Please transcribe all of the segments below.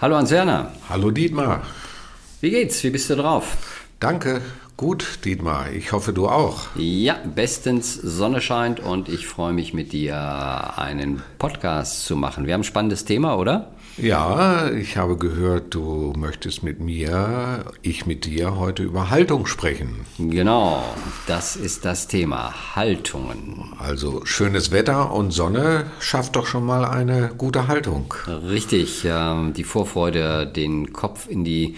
Hallo Hans-Werner. Hallo Dietmar. Wie geht's? Wie bist du drauf? Danke, gut Dietmar. Ich hoffe du auch. Ja, bestens. Sonne scheint und ich freue mich mit dir einen Podcast zu machen. Wir haben ein spannendes Thema, oder? Ja, ich habe gehört, du möchtest mit mir, ich mit dir heute über Haltung sprechen. Genau, das ist das Thema. Haltungen. Also schönes Wetter und Sonne schafft doch schon mal eine gute Haltung. Richtig, ähm, die Vorfreude, den Kopf in die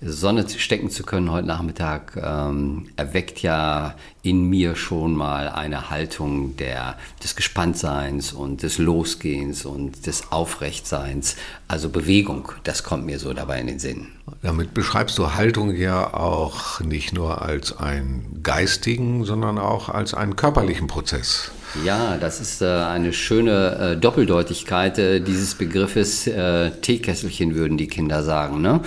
Sonne stecken zu können heute Nachmittag, ähm, erweckt ja in mir schon mal eine Haltung der, des Gespanntseins und des Losgehens und des Aufrechtseins. Also Bewegung, das kommt mir so dabei in den Sinn. Damit beschreibst du Haltung ja auch nicht nur als einen geistigen, sondern auch als einen körperlichen Prozess. Ja, das ist äh, eine schöne äh, Doppeldeutigkeit äh, dieses Begriffes. Äh, Teekesselchen würden die Kinder sagen. Ne?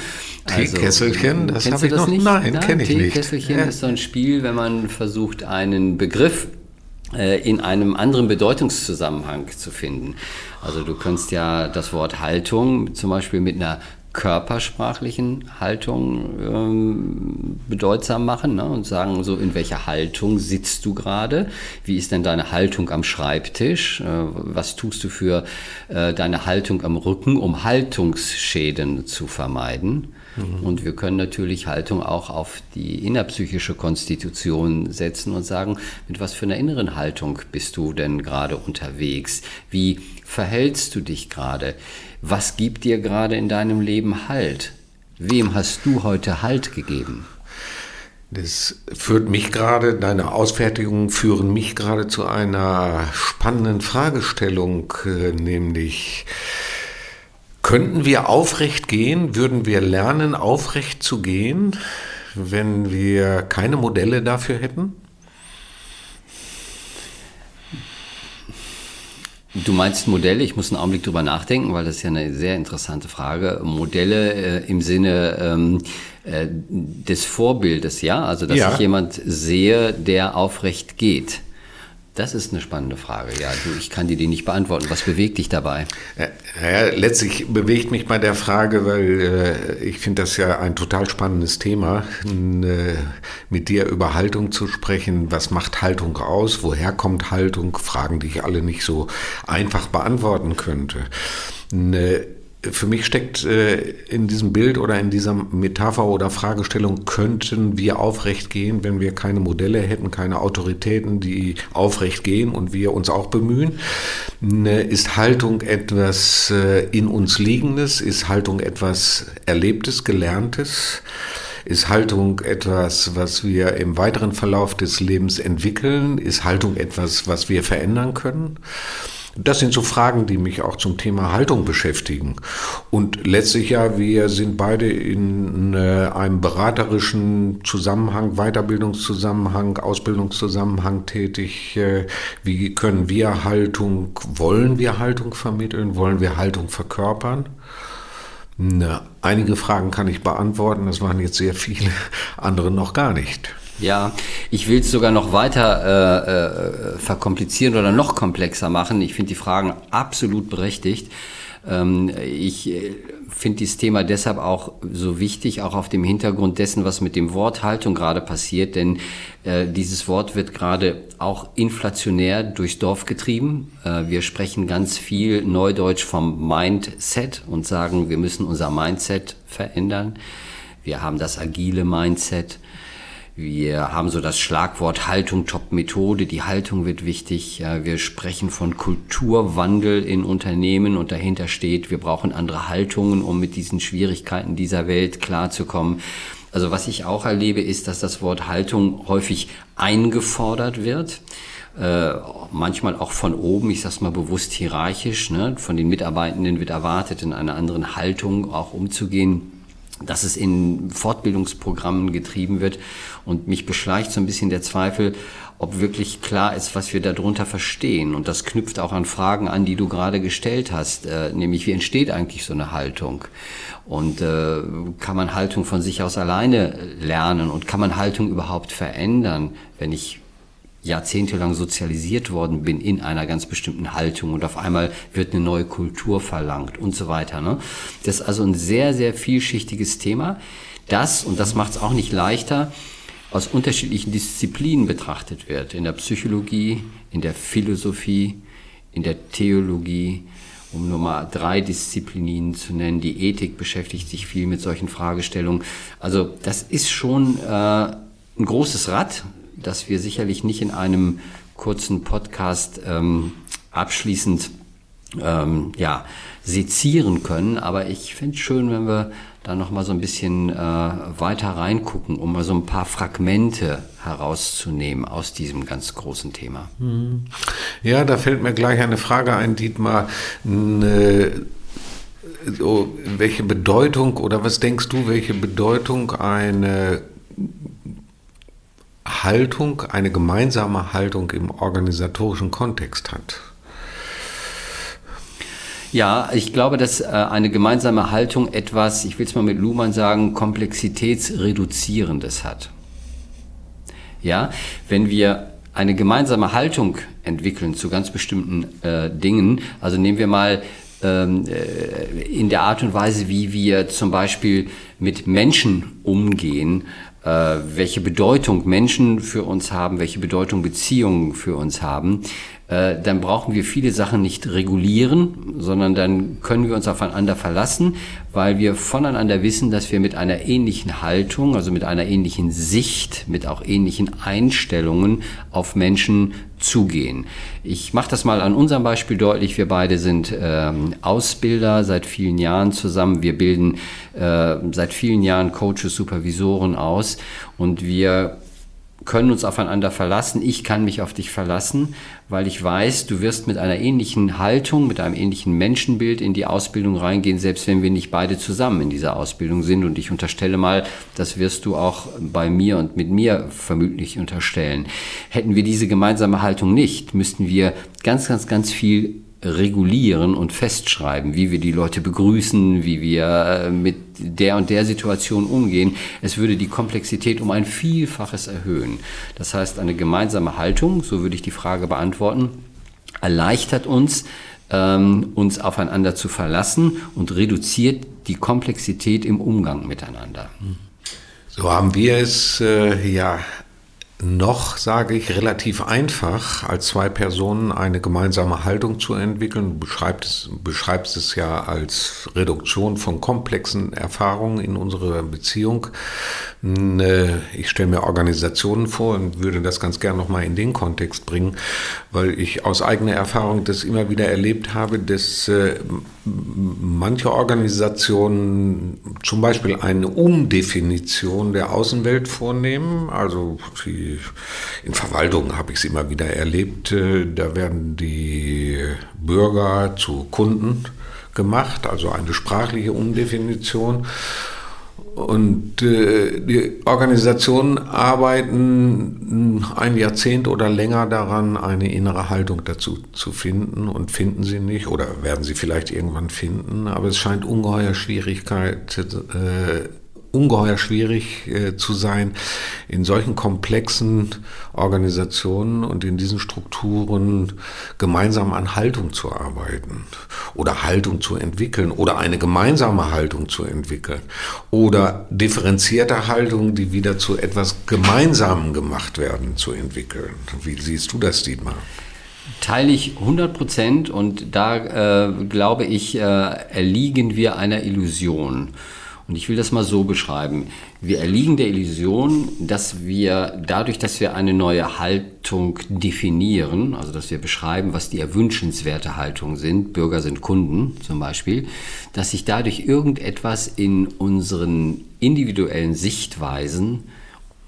Also, Teekesselchen, das habe ich das noch nicht. Nein, kenne ich nicht. Teekesselchen ist so ein Spiel, wenn man versucht, einen Begriff äh, in einem anderen Bedeutungszusammenhang zu finden. Also du könntest ja das Wort Haltung zum Beispiel mit einer körpersprachlichen Haltung ähm, bedeutsam machen ne? und sagen, so in welcher Haltung sitzt du gerade? Wie ist denn deine Haltung am Schreibtisch? Äh, was tust du für äh, deine Haltung am Rücken, um Haltungsschäden zu vermeiden? Mhm. Und wir können natürlich Haltung auch auf die innerpsychische Konstitution setzen und sagen, mit was für einer inneren Haltung bist du denn gerade unterwegs? Wie verhältst du dich gerade? Was gibt dir gerade in deinem Leben Halt? Wem hast du heute Halt gegeben? Das führt mich gerade, deine Ausfertigungen führen mich gerade zu einer spannenden Fragestellung, äh, nämlich, könnten wir aufrecht gehen? Würden wir lernen, aufrecht zu gehen, wenn wir keine Modelle dafür hätten? Du meinst Modelle? Ich muss einen Augenblick drüber nachdenken, weil das ist ja eine sehr interessante Frage. Modelle äh, im Sinne ähm, äh, des Vorbildes, ja? Also, dass ja. ich jemand sehe, der aufrecht geht. Das ist eine spannende Frage. Ja, du, ich kann dir die nicht beantworten. Was bewegt dich dabei? Ja, letztlich bewegt mich bei der Frage, weil äh, ich finde das ja ein total spannendes Thema, äh, mit dir über Haltung zu sprechen. Was macht Haltung aus? Woher kommt Haltung? Fragen, die ich alle nicht so einfach beantworten könnte. Eine für mich steckt äh, in diesem Bild oder in dieser Metapher oder Fragestellung, könnten wir aufrecht gehen, wenn wir keine Modelle hätten, keine Autoritäten, die aufrecht gehen und wir uns auch bemühen? Ne, ist Haltung etwas äh, in uns Liegendes? Ist Haltung etwas Erlebtes, Gelerntes? Ist Haltung etwas, was wir im weiteren Verlauf des Lebens entwickeln? Ist Haltung etwas, was wir verändern können? Das sind so Fragen, die mich auch zum Thema Haltung beschäftigen. Und letztlich ja, wir sind beide in äh, einem beraterischen Zusammenhang, Weiterbildungszusammenhang, Ausbildungszusammenhang tätig. Äh, wie können wir Haltung, wollen wir Haltung vermitteln, wollen wir Haltung verkörpern? Einige Fragen kann ich beantworten, das waren jetzt sehr viele, andere noch gar nicht. Ja, ich will es sogar noch weiter äh, äh, verkomplizieren oder noch komplexer machen. Ich finde die Fragen absolut berechtigt. Ähm, ich äh, finde dieses Thema deshalb auch so wichtig, auch auf dem Hintergrund dessen, was mit dem Wort Haltung gerade passiert, denn äh, dieses Wort wird gerade auch inflationär durchs Dorf getrieben. Äh, wir sprechen ganz viel Neudeutsch vom Mindset und sagen, wir müssen unser Mindset verändern. Wir haben das agile Mindset. Wir haben so das Schlagwort Haltung Top Methode. Die Haltung wird wichtig. Wir sprechen von Kulturwandel in Unternehmen und dahinter steht, wir brauchen andere Haltungen, um mit diesen Schwierigkeiten dieser Welt klarzukommen. Also was ich auch erlebe, ist, dass das Wort Haltung häufig eingefordert wird äh, manchmal auch von oben, ich sag's mal bewusst hierarchisch, ne? von den Mitarbeitenden wird erwartet, in einer anderen Haltung auch umzugehen dass es in Fortbildungsprogrammen getrieben wird. Und mich beschleicht so ein bisschen der Zweifel, ob wirklich klar ist, was wir darunter verstehen. Und das knüpft auch an Fragen an, die du gerade gestellt hast, äh, nämlich wie entsteht eigentlich so eine Haltung? Und äh, kann man Haltung von sich aus alleine lernen? Und kann man Haltung überhaupt verändern, wenn ich jahrzehntelang sozialisiert worden bin in einer ganz bestimmten Haltung und auf einmal wird eine neue Kultur verlangt und so weiter. Ne? Das ist also ein sehr, sehr vielschichtiges Thema, das, und das macht es auch nicht leichter, aus unterschiedlichen Disziplinen betrachtet wird. In der Psychologie, in der Philosophie, in der Theologie, um nur mal drei Disziplinen zu nennen. Die Ethik beschäftigt sich viel mit solchen Fragestellungen. Also das ist schon äh, ein großes Rad, das wir sicherlich nicht in einem kurzen Podcast ähm, abschließend ähm, ja, sezieren können. Aber ich finde es schön, wenn wir da noch mal so ein bisschen äh, weiter reingucken, um mal so ein paar Fragmente herauszunehmen aus diesem ganz großen Thema. Mhm. Ja, da fällt mir gleich eine Frage ein, Dietmar. Eine, so, welche Bedeutung oder was denkst du, welche Bedeutung eine Haltung, eine gemeinsame Haltung im organisatorischen Kontext hat? Ja, ich glaube, dass äh, eine gemeinsame Haltung etwas, ich will es mal mit Luhmann sagen, Komplexitätsreduzierendes hat. Ja, wenn wir eine gemeinsame Haltung entwickeln zu ganz bestimmten äh, Dingen, also nehmen wir mal ähm, äh, in der Art und Weise, wie wir zum Beispiel mit Menschen umgehen, welche Bedeutung Menschen für uns haben, welche Bedeutung Beziehungen für uns haben, äh, dann brauchen wir viele Sachen nicht regulieren, sondern dann können wir uns aufeinander verlassen, weil wir voneinander wissen, dass wir mit einer ähnlichen Haltung, also mit einer ähnlichen Sicht, mit auch ähnlichen Einstellungen auf Menschen zugehen. Ich mache das mal an unserem Beispiel deutlich. Wir beide sind ähm, Ausbilder seit vielen Jahren zusammen. Wir bilden äh, seit vielen Jahren Coaches, Supervisoren aus und wir können uns aufeinander verlassen. Ich kann mich auf dich verlassen, weil ich weiß, du wirst mit einer ähnlichen Haltung, mit einem ähnlichen Menschenbild in die Ausbildung reingehen, selbst wenn wir nicht beide zusammen in dieser Ausbildung sind. Und ich unterstelle mal, das wirst du auch bei mir und mit mir vermutlich unterstellen. Hätten wir diese gemeinsame Haltung nicht, müssten wir ganz, ganz, ganz viel regulieren und festschreiben, wie wir die Leute begrüßen, wie wir äh, mit der und der Situation umgehen. Es würde die Komplexität um ein Vielfaches erhöhen. Das heißt, eine gemeinsame Haltung, so würde ich die Frage beantworten, erleichtert uns, ähm, uns aufeinander zu verlassen und reduziert die Komplexität im Umgang miteinander. So haben wir es äh, ja noch, sage ich, relativ einfach, als zwei Personen eine gemeinsame Haltung zu entwickeln. Du beschreibst es, beschreibst es ja als Reduktion von komplexen Erfahrungen in unserer Beziehung. Ich stelle mir Organisationen vor und würde das ganz gern nochmal in den Kontext bringen, weil ich aus eigener Erfahrung das immer wieder erlebt habe, dass äh, manche Organisationen zum Beispiel eine Umdefinition der Außenwelt vornehmen. Also in Verwaltungen habe ich es immer wieder erlebt. Äh, da werden die Bürger zu Kunden gemacht, also eine sprachliche Umdefinition. Und äh, die Organisationen arbeiten ein Jahrzehnt oder länger daran, eine innere Haltung dazu zu finden und finden sie nicht oder werden sie vielleicht irgendwann finden. Aber es scheint ungeheuer Schwierigkeit äh, ungeheuer schwierig äh, zu sein, in solchen komplexen Organisationen und in diesen Strukturen gemeinsam an Haltung zu arbeiten oder Haltung zu entwickeln oder eine gemeinsame Haltung zu entwickeln oder differenzierte Haltung, die wieder zu etwas Gemeinsamen gemacht werden, zu entwickeln. Wie siehst du das, Dietmar? Teile ich 100 Prozent und da äh, glaube ich, äh, erliegen wir einer Illusion. Und ich will das mal so beschreiben. Wir erliegen der Illusion, dass wir dadurch, dass wir eine neue Haltung definieren, also dass wir beschreiben, was die erwünschenswerte Haltung sind, Bürger sind Kunden zum Beispiel, dass sich dadurch irgendetwas in unseren individuellen Sichtweisen,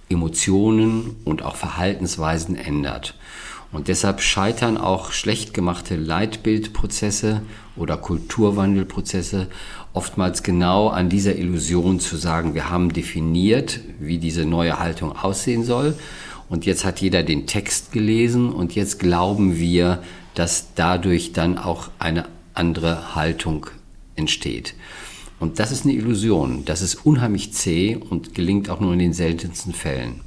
Emotionen und auch Verhaltensweisen ändert. Und deshalb scheitern auch schlecht gemachte Leitbildprozesse oder Kulturwandelprozesse oftmals genau an dieser Illusion zu sagen, wir haben definiert, wie diese neue Haltung aussehen soll. Und jetzt hat jeder den Text gelesen und jetzt glauben wir, dass dadurch dann auch eine andere Haltung entsteht. Und das ist eine Illusion. Das ist unheimlich zäh und gelingt auch nur in den seltensten Fällen.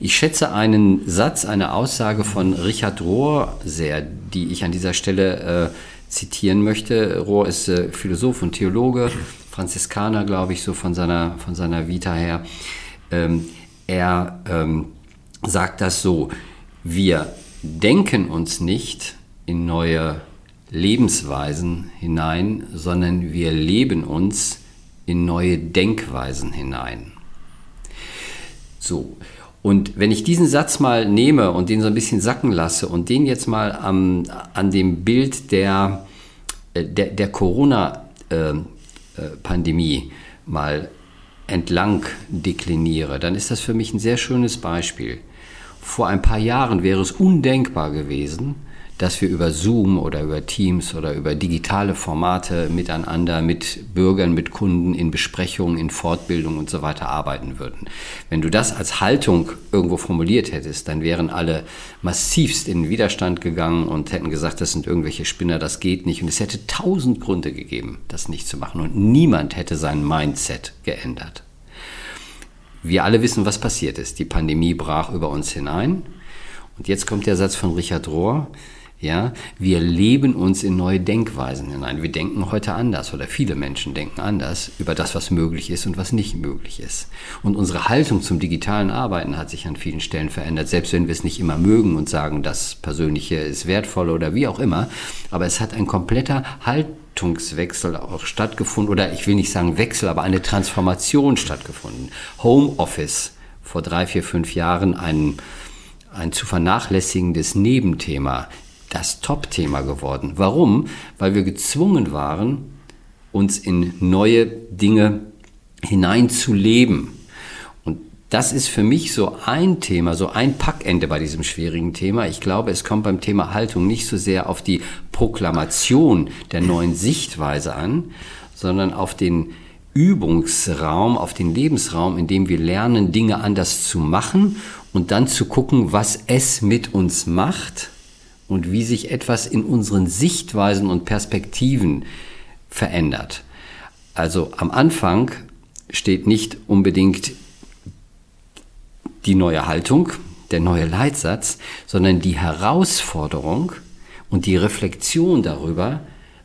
Ich schätze einen Satz, eine Aussage von Richard Rohr sehr, die ich an dieser Stelle äh, zitieren möchte. Rohr ist äh, Philosoph und Theologe, Franziskaner, glaube ich, so von seiner, von seiner Vita her. Ähm, er ähm, sagt das so, wir denken uns nicht in neue Lebensweisen hinein, sondern wir leben uns in neue Denkweisen hinein. So, und wenn ich diesen Satz mal nehme und den so ein bisschen sacken lasse und den jetzt mal am, an dem Bild der, äh, der, der Corona-Pandemie äh, äh, mal entlang dekliniere, dann ist das für mich ein sehr schönes Beispiel. Vor ein paar Jahren wäre es undenkbar gewesen, dass wir über Zoom oder über Teams oder über digitale Formate miteinander, mit Bürgern, mit Kunden in Besprechungen, in Fortbildung und so weiter arbeiten würden. Wenn du das als Haltung irgendwo formuliert hättest, dann wären alle massivst in Widerstand gegangen und hätten gesagt, das sind irgendwelche Spinner, das geht nicht. Und es hätte tausend Gründe gegeben, das nicht zu machen. Und niemand hätte sein Mindset geändert. Wir alle wissen, was passiert ist. Die Pandemie brach über uns hinein. Und jetzt kommt der Satz von Richard Rohr, ja, wir leben uns in neue Denkweisen hinein. Wir denken heute anders oder viele Menschen denken anders über das, was möglich ist und was nicht möglich ist. Und unsere Haltung zum digitalen Arbeiten hat sich an vielen Stellen verändert, selbst wenn wir es nicht immer mögen und sagen, das Persönliche ist wertvoll oder wie auch immer. Aber es hat ein kompletter Haltungswechsel auch stattgefunden oder ich will nicht sagen Wechsel, aber eine Transformation stattgefunden. Homeoffice vor drei, vier, fünf Jahren ein ein zu vernachlässigendes Nebenthema das Top-Thema geworden. Warum? Weil wir gezwungen waren, uns in neue Dinge hineinzuleben. Und das ist für mich so ein Thema, so ein Packende bei diesem schwierigen Thema. Ich glaube, es kommt beim Thema Haltung nicht so sehr auf die Proklamation der neuen Sichtweise an, sondern auf den Übungsraum, auf den Lebensraum, in dem wir lernen, Dinge anders zu machen und dann zu gucken, was es mit uns macht und wie sich etwas in unseren Sichtweisen und Perspektiven verändert. Also am Anfang steht nicht unbedingt die neue Haltung, der neue Leitsatz, sondern die Herausforderung und die Reflexion darüber,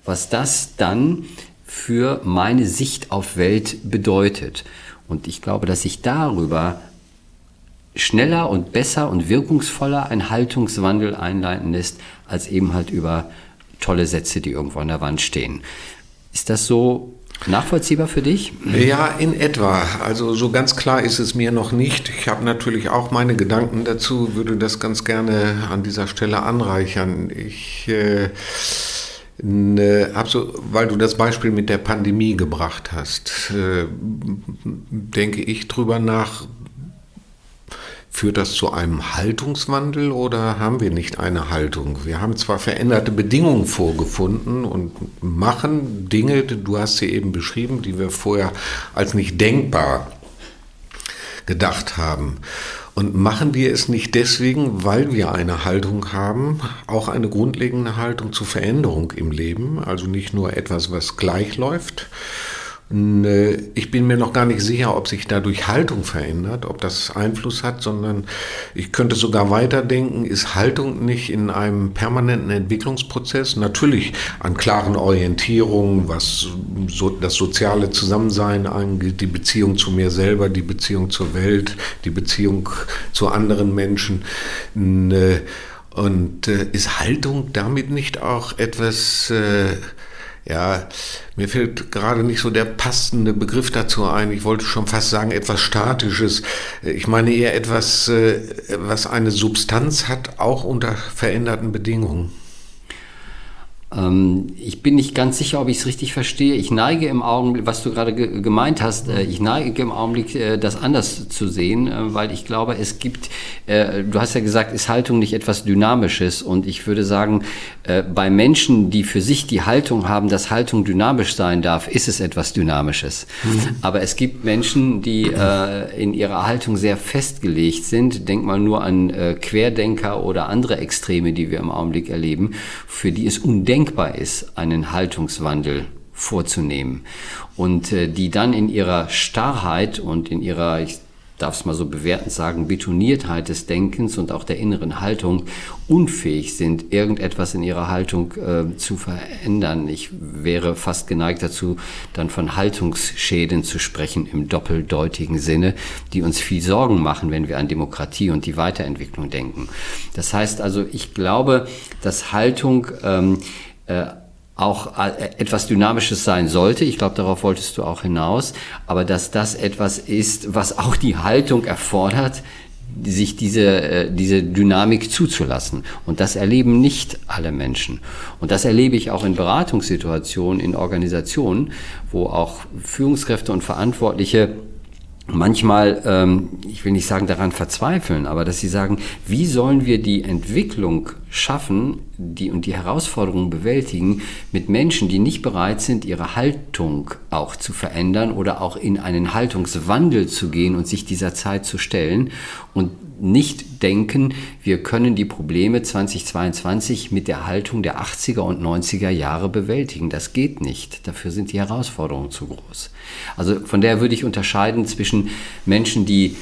was das dann für meine Sicht auf Welt bedeutet. Und ich glaube, dass sich darüber schneller und besser und wirkungsvoller ein Haltungswandel einleiten lässt, als eben halt über tolle Sätze, die irgendwo an der Wand stehen. Ist das so nachvollziehbar für dich? Ja, in etwa. Also so ganz klar ist es mir noch nicht. Ich habe natürlich auch meine Gedanken dazu, würde das ganz gerne an dieser Stelle anreichern. Ich äh, Ne, so, weil du das Beispiel mit der Pandemie gebracht hast, äh, denke ich drüber nach, Führt das zu einem Haltungswandel oder haben wir nicht eine Haltung? Wir haben zwar veränderte Bedingungen vorgefunden und machen Dinge, du hast sie eben beschrieben, die wir vorher als nicht denkbar gedacht haben. Und machen wir es nicht deswegen, weil wir eine Haltung haben, auch eine grundlegende Haltung zur Veränderung im Leben, also nicht nur etwas, was gleich läuft, ich bin mir noch gar nicht sicher, ob sich dadurch Haltung verändert, ob das Einfluss hat, sondern ich könnte sogar weiterdenken, ist Haltung nicht in einem permanenten Entwicklungsprozess? Natürlich an klaren Orientierungen, was so das soziale Zusammensein angeht, die Beziehung zu mir selber, die Beziehung zur Welt, die Beziehung zu anderen Menschen. Und äh, ist Haltung damit nicht auch etwas äh, ja, mir fällt gerade nicht so der passende Begriff dazu ein. Ich wollte schon fast sagen, etwas Statisches. Ich meine eher etwas, äh, was eine Substanz hat, auch unter veränderten Bedingungen. Ähm, ich bin nicht ganz sicher, ob ich es richtig verstehe. Ich neige im Augenblick, was du gerade ge gemeint hast, äh, ich neige im Augenblick, äh, das anders zu sehen, äh, weil ich glaube, es gibt, du hast ja gesagt, ist Haltung nicht etwas Dynamisches? Und ich würde sagen, bei Menschen, die für sich die Haltung haben, dass Haltung dynamisch sein darf, ist es etwas Dynamisches. Mhm. Aber es gibt Menschen, die in ihrer Haltung sehr festgelegt sind. Denk mal nur an Querdenker oder andere Extreme, die wir im Augenblick erleben, für die es undenkbar denkbar ist, einen Haltungswandel vorzunehmen und äh, die dann in ihrer Starrheit und in ihrer, ich darf es mal so bewertend sagen, Betoniertheit des Denkens und auch der inneren Haltung unfähig sind, irgendetwas in ihrer Haltung äh, zu verändern. Ich wäre fast geneigt dazu, dann von Haltungsschäden zu sprechen im doppeldeutigen Sinne, die uns viel Sorgen machen, wenn wir an Demokratie und die Weiterentwicklung denken. Das heißt also, ich glaube, dass Haltung ähm, äh, auch äh, etwas Dynamisches sein sollte. Ich glaube, darauf wolltest du auch hinaus. Aber dass das etwas ist, was auch die Haltung erfordert, sich diese, äh, diese Dynamik zuzulassen. Und das erleben nicht alle Menschen. Und das erlebe ich auch in Beratungssituationen, in Organisationen, wo auch Führungskräfte und Verantwortliche manchmal, ähm, ich will nicht sagen daran verzweifeln, aber dass sie sagen, wie sollen wir die Entwicklung schaffen die, und die Herausforderungen bewältigen mit Menschen, die nicht bereit sind, ihre Haltung auch zu verändern oder auch in einen Haltungswandel zu gehen und sich dieser Zeit zu stellen? Und nicht denken, wir können die Probleme 2022 mit der Haltung der 80er und 90er Jahre bewältigen. Das geht nicht. Dafür sind die Herausforderungen zu groß. Also von daher würde ich unterscheiden zwischen Menschen, die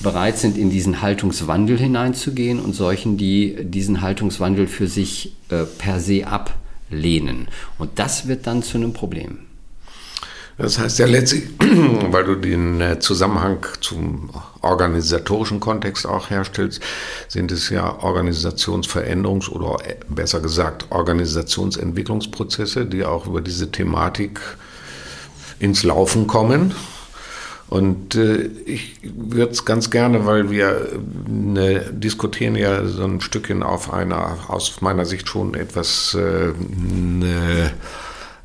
bereit sind, in diesen Haltungswandel hineinzugehen und solchen, die diesen Haltungswandel für sich äh, per se ablehnen. Und das wird dann zu einem Problem. Das heißt ja letztlich, weil du den äh, Zusammenhang zum organisatorischen Kontext auch herstellst, sind es ja Organisationsveränderungs- oder äh, besser gesagt Organisationsentwicklungsprozesse, die auch über diese Thematik ins Laufen kommen. Und äh, ich würde es ganz gerne, weil wir äh, diskutieren ja so ein Stückchen auf einer aus meiner Sicht schon etwas eine,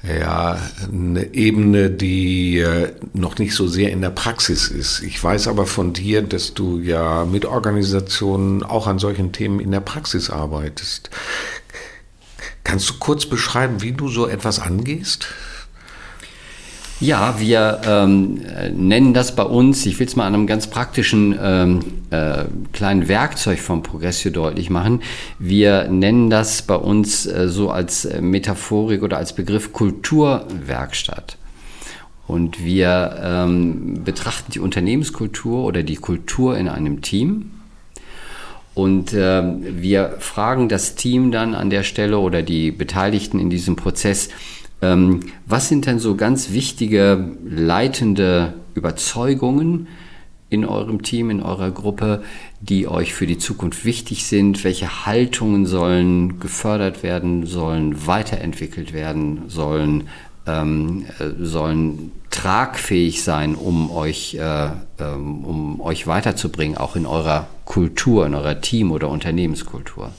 ja, eine Ebene, die äh, noch nicht so sehr in der Praxis ist. Ich weiß aber von dir, dass du ja mit Organisationen auch an solchen Themen in der Praxis arbeitest. Kannst du kurz beschreiben, wie du so etwas angehst? Ja, wir ähm, nennen das bei uns, ich will es mal an einem ganz praktischen ähm, äh, kleinen Werkzeug vom Progressio deutlich machen. Wir nennen das bei uns äh, so als Metaphorik oder als Begriff Kulturwerkstatt. Und wir ähm, betrachten die Unternehmenskultur oder die Kultur in einem Team. Und äh, wir fragen das Team dann an der Stelle oder die Beteiligten in diesem Prozess, was sind denn so ganz wichtige leitende Überzeugungen in eurem Team, in eurer Gruppe, die euch für die Zukunft wichtig sind? Welche Haltungen sollen gefördert werden, sollen weiterentwickelt werden, sollen, ähm, äh, sollen tragfähig sein, um euch, äh, ähm, um euch weiterzubringen, auch in eurer Kultur, in eurer Team- oder Unternehmenskultur?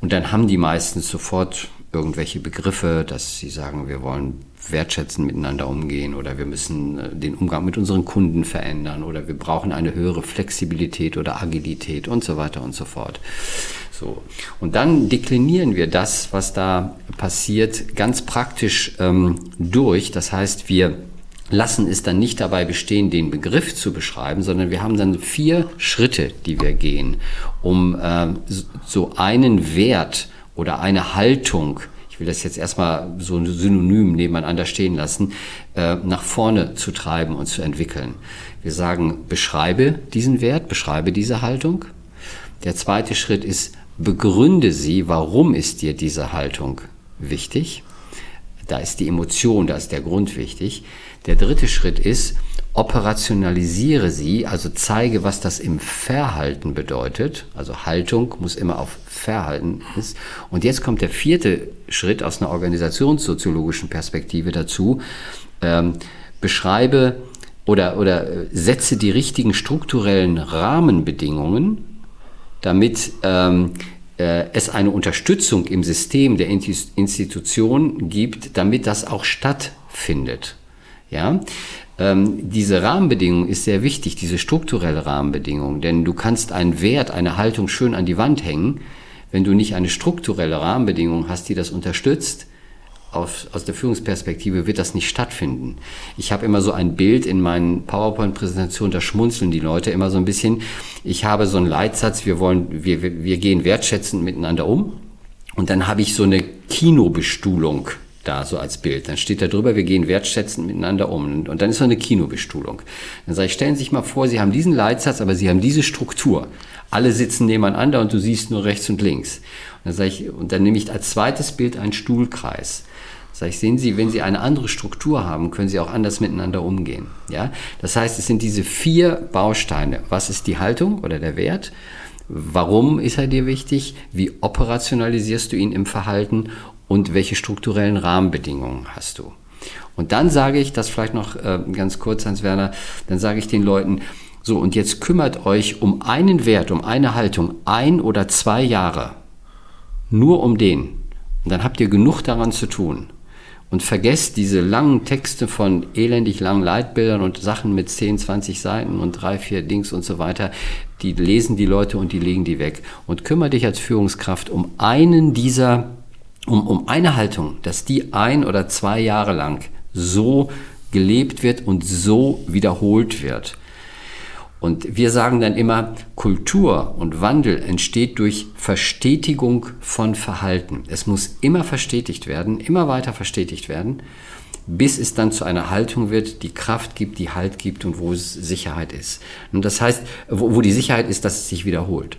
Und dann haben die meistens sofort irgendwelche Begriffe, dass sie sagen, wir wollen wertschätzend miteinander umgehen oder wir müssen äh, den Umgang mit unseren Kunden verändern oder wir brauchen eine höhere Flexibilität oder Agilität und so weiter und so fort. So. Und dann deklinieren wir das, was da passiert, ganz praktisch ähm, durch. Das heißt, wir lassen es dann nicht dabei bestehen, den Begriff zu beschreiben, sondern wir haben dann vier Schritte, die wir gehen, um äh, so einen Wert oder eine Haltung, ich will das jetzt erstmal so synonym nebeneinander stehen lassen, äh, nach vorne zu treiben und zu entwickeln. Wir sagen, beschreibe diesen Wert, beschreibe diese Haltung. Der zweite Schritt ist, begründe sie, warum ist dir diese Haltung wichtig. Da ist die Emotion, da ist der Grund wichtig. Der dritte Schritt ist, operationalisiere sie, also zeige, was das im Verhalten bedeutet. Also Haltung muss immer auf Verhalten ist. Und jetzt kommt der vierte Schritt aus einer organisationssoziologischen Perspektive dazu. Ähm, beschreibe oder, oder äh, setze die richtigen strukturellen Rahmenbedingungen, damit ähm, äh, es eine Unterstützung im System der Institution gibt, damit das auch stattfindet. Ja, ähm, diese Rahmenbedingung ist sehr wichtig, diese strukturelle Rahmenbedingung, denn du kannst einen Wert, eine Haltung schön an die Wand hängen, wenn du nicht eine strukturelle Rahmenbedingung hast, die das unterstützt, aus, aus der Führungsperspektive wird das nicht stattfinden. Ich habe immer so ein Bild in meinen PowerPoint-Präsentationen, da schmunzeln die Leute immer so ein bisschen. Ich habe so einen Leitsatz, wir wollen, wir, wir gehen wertschätzend miteinander um. Und dann habe ich so eine Kinobestuhlung da so als Bild. Dann steht da drüber, wir gehen wertschätzend miteinander um. Und dann ist so eine Kinobestuhlung. Dann sage ich, stellen Sie sich mal vor, Sie haben diesen Leitsatz, aber Sie haben diese Struktur. Alle sitzen nebeneinander und du siehst nur rechts und links. Und dann sage ich, und dann nehme ich als zweites Bild einen Stuhlkreis. Sag ich, sehen Sie, wenn Sie eine andere Struktur haben, können Sie auch anders miteinander umgehen. Ja? Das heißt, es sind diese vier Bausteine. Was ist die Haltung oder der Wert? Warum ist er dir wichtig? Wie operationalisierst du ihn im Verhalten? Und welche strukturellen Rahmenbedingungen hast du? Und dann sage ich, das vielleicht noch äh, ganz kurz, Hans Werner, dann sage ich den Leuten, so, und jetzt kümmert euch um einen Wert, um eine Haltung, ein oder zwei Jahre. Nur um den. Und dann habt ihr genug daran zu tun und vergesst diese langen Texte von elendig langen Leitbildern und Sachen mit 10, 20 Seiten und drei, vier Dings und so weiter. Die lesen die Leute und die legen die weg. Und kümmere dich als Führungskraft um einen dieser, um, um eine Haltung, dass die ein oder zwei Jahre lang so gelebt wird und so wiederholt wird. Und wir sagen dann immer, Kultur und Wandel entsteht durch Verstetigung von Verhalten. Es muss immer verstetigt werden, immer weiter verstetigt werden, bis es dann zu einer Haltung wird, die Kraft gibt, die Halt gibt und wo es Sicherheit ist. Und das heißt, wo, wo die Sicherheit ist, dass es sich wiederholt.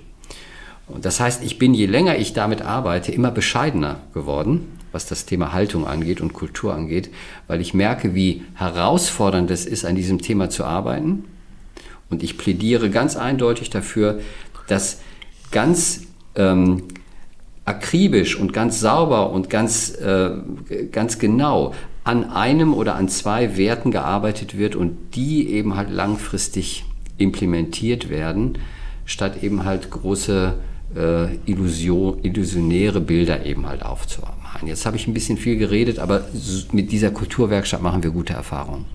Und das heißt, ich bin, je länger ich damit arbeite, immer bescheidener geworden, was das Thema Haltung angeht und Kultur angeht, weil ich merke, wie herausfordernd es ist, an diesem Thema zu arbeiten. Und ich plädiere ganz eindeutig dafür, dass ganz ähm, akribisch und ganz sauber und ganz, äh, ganz genau an einem oder an zwei Werten gearbeitet wird und die eben halt langfristig implementiert werden, statt eben halt große äh, Illusion, illusionäre Bilder eben halt aufzumachen. Jetzt habe ich ein bisschen viel geredet, aber mit dieser Kulturwerkstatt machen wir gute Erfahrungen.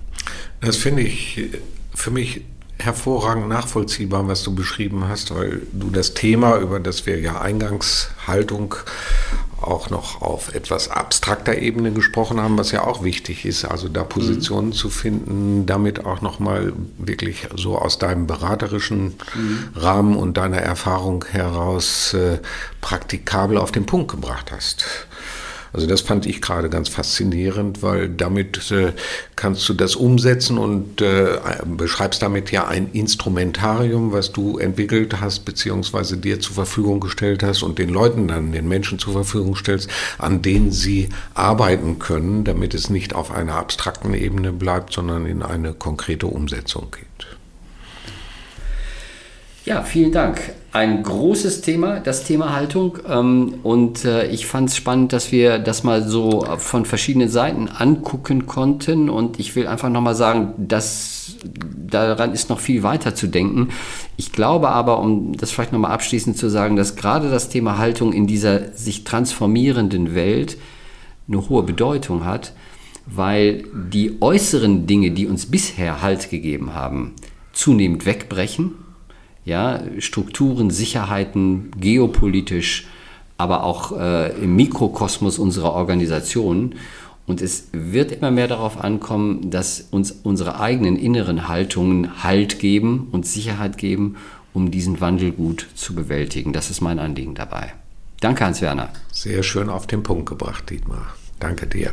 Das finde ich für mich hervorragend nachvollziehbar, was du beschrieben hast, weil du das Thema, über das wir ja Eingangshaltung auch noch auf etwas abstrakter Ebene gesprochen haben, was ja auch wichtig ist, also da Positionen mhm. zu finden, damit auch nochmal wirklich so aus deinem beraterischen mhm. Rahmen und deiner Erfahrung heraus äh, praktikabel auf den Punkt gebracht hast. Also das fand ich gerade ganz faszinierend, weil damit äh, kannst du das umsetzen und äh, beschreibst damit ja ein Instrumentarium, was du entwickelt hast, beziehungsweise dir zur Verfügung gestellt hast und den Leuten dann, den Menschen zur Verfügung stellst, an denen sie arbeiten können, damit es nicht auf einer abstrakten Ebene bleibt, sondern in eine konkrete Umsetzung geht. Ja, vielen Dank. Ein großes Thema, das Thema Haltung. Ähm, und äh, ich fand es spannend, dass wir das mal so von verschiedenen Seiten angucken konnten. Und ich will einfach nochmal sagen, dass daran ist noch viel weiter zu denken. Ich glaube aber, um das vielleicht nochmal abschließend zu sagen, dass gerade das Thema Haltung in dieser sich transformierenden Welt eine hohe Bedeutung hat, weil die äußeren Dinge, die uns bisher Halt gegeben haben, zunehmend wegbrechen ja, Strukturen, Sicherheiten, geopolitisch, aber auch äh, im Mikrokosmos unserer Organisation. Und es wird immer mehr darauf ankommen, dass uns unsere eigenen inneren Haltungen Halt geben und Sicherheit geben, um diesen Wandel gut zu bewältigen. Das ist mein Anliegen dabei. Danke, Hans-Werner. Sehr schön auf den Punkt gebracht, Dietmar. Danke dir.